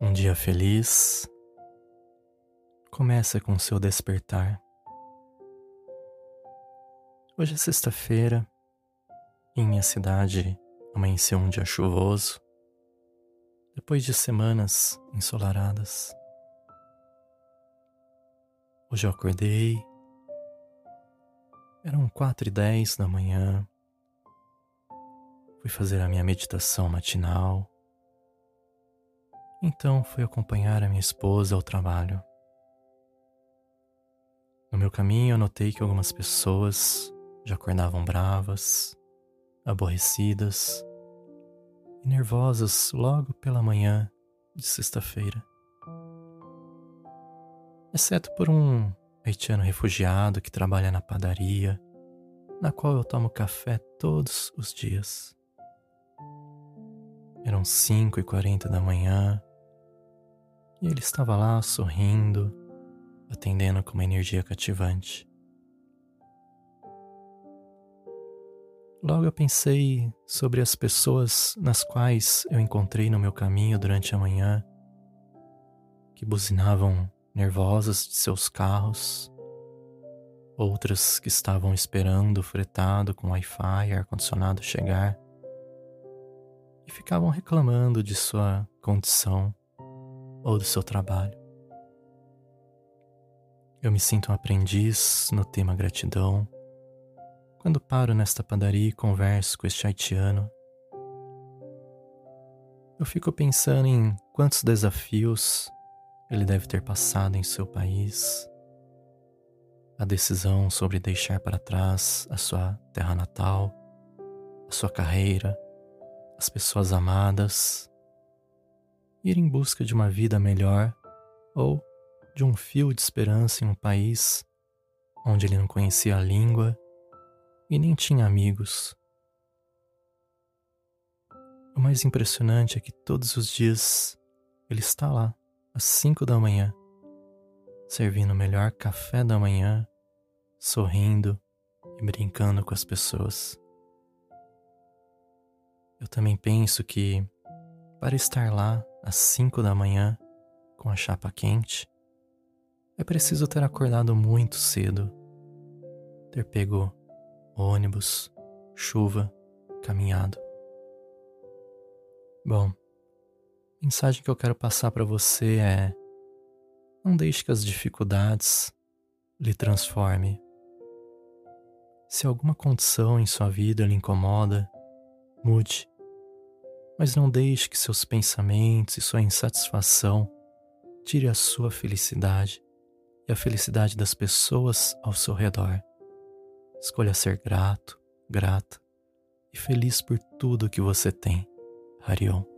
Um dia feliz. Começa com seu despertar. Hoje é sexta-feira. Em minha cidade amanheceu um dia chuvoso, depois de semanas ensolaradas. Hoje eu acordei, eram quatro e dez da manhã, fui fazer a minha meditação matinal, então fui acompanhar a minha esposa ao trabalho. No meu caminho, eu notei que algumas pessoas já acordavam bravas, aborrecidas e nervosas logo pela manhã de sexta-feira. Exceto por um haitiano refugiado que trabalha na padaria, na qual eu tomo café todos os dias. Eram cinco e quarenta da manhã e ele estava lá sorrindo, atendendo com uma energia cativante. Logo eu pensei sobre as pessoas nas quais eu encontrei no meu caminho durante a manhã, que buzinavam nervosas de seus carros, outras que estavam esperando fretado com Wi-Fi e ar-condicionado chegar e ficavam reclamando de sua condição ou do seu trabalho. Eu me sinto um aprendiz no tema gratidão quando paro nesta padaria e converso com este haitiano. Eu fico pensando em quantos desafios ele deve ter passado em seu país, a decisão sobre deixar para trás a sua terra natal, a sua carreira, as pessoas amadas ir em busca de uma vida melhor ou de um fio de esperança em um país onde ele não conhecia a língua e nem tinha amigos. O mais impressionante é que todos os dias ele está lá, às cinco da manhã, servindo o melhor café da manhã, sorrindo e brincando com as pessoas. Eu também penso que, para estar lá às cinco da manhã, com a chapa quente, é preciso ter acordado muito cedo, ter pego ônibus, chuva, caminhado. Bom, a mensagem que eu quero passar para você é: não deixe que as dificuldades lhe transforme. Se alguma condição em sua vida lhe incomoda, mude mas não deixe que seus pensamentos e sua insatisfação tire a sua felicidade e a felicidade das pessoas ao seu redor. Escolha ser grato, grata e feliz por tudo que você tem. Harion.